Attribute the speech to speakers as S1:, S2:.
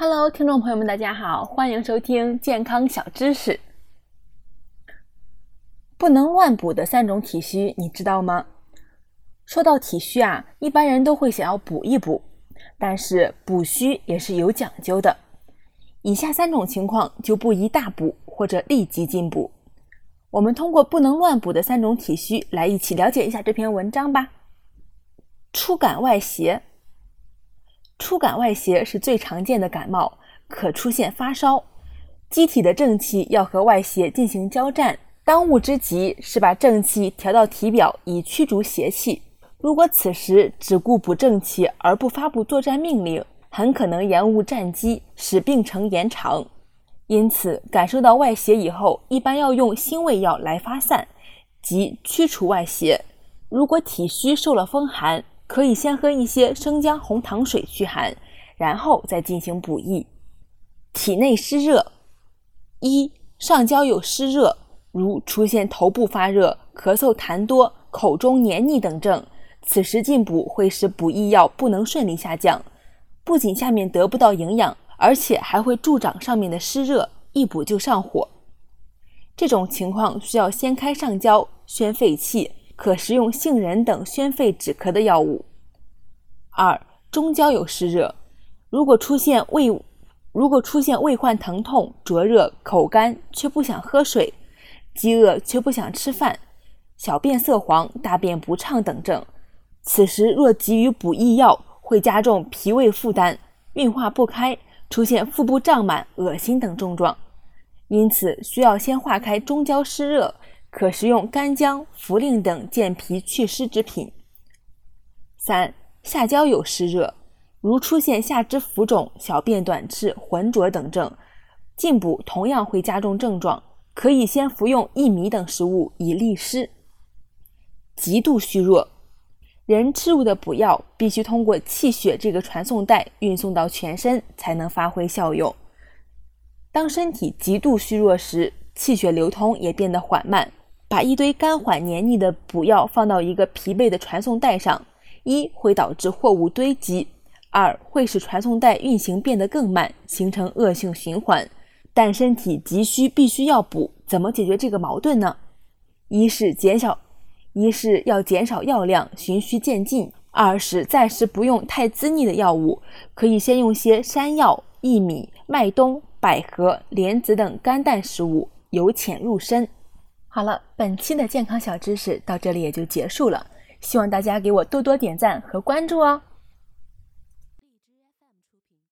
S1: Hello，听众朋友们，大家好，欢迎收听健康小知识。不能乱补的三种体虚，你知道吗？说到体虚啊，一般人都会想要补一补，但是补虚也是有讲究的。以下三种情况就不宜大补或者立即进补。我们通过不能乱补的三种体虚来一起了解一下这篇文章吧。初感外邪。初感外邪是最常见的感冒，可出现发烧，机体的正气要和外邪进行交战，当务之急是把正气调到体表，以驱逐邪气。如果此时只顾补正气而不发布作战命令，很可能延误战机，使病程延长。因此，感受到外邪以后，一般要用辛味药来发散，即驱除外邪。如果体虚受了风寒，可以先喝一些生姜红糖水驱寒，然后再进行补益。体内湿热，一上焦有湿热，如出现头部发热、咳嗽痰多、口中黏腻等症，此时进补会使补益药不能顺利下降，不仅下面得不到营养，而且还会助长上面的湿热，一补就上火。这种情况需要先开上焦，宣肺气。可食用杏仁等宣肺止咳的药物。二、中焦有湿热，如果出现胃如果出现胃患疼痛、灼热、口干却不想喝水、饥饿却不想吃饭、小便色黄、大便不畅等症，此时若急于补益药，会加重脾胃负担，运化不开，出现腹部胀满、恶心等症状。因此，需要先化开中焦湿热。可食用干姜、茯苓等健脾祛湿之品。三、下焦有湿热，如出现下肢浮肿、小便短赤、浑浊等症，进补同样会加重症状，可以先服用薏米等食物以利湿。极度虚弱，人吃入的补药必须通过气血这个传送带运送到全身，才能发挥效用。当身体极度虚弱时，气血流通也变得缓慢。把一堆干缓黏腻的补药放到一个疲惫的传送带上，一会导致货物堆积，二会使传送带运行变得更慢，形成恶性循环。但身体急需必须要补，怎么解决这个矛盾呢？一是减少，一是要减少药量，循序渐进；二是暂时不用太滋腻的药物，可以先用些山药、薏米、麦冬、百合、莲子等干淡食物，由浅入深。好了，本期的健康小知识到这里也就结束了，希望大家给我多多点赞和关注哦。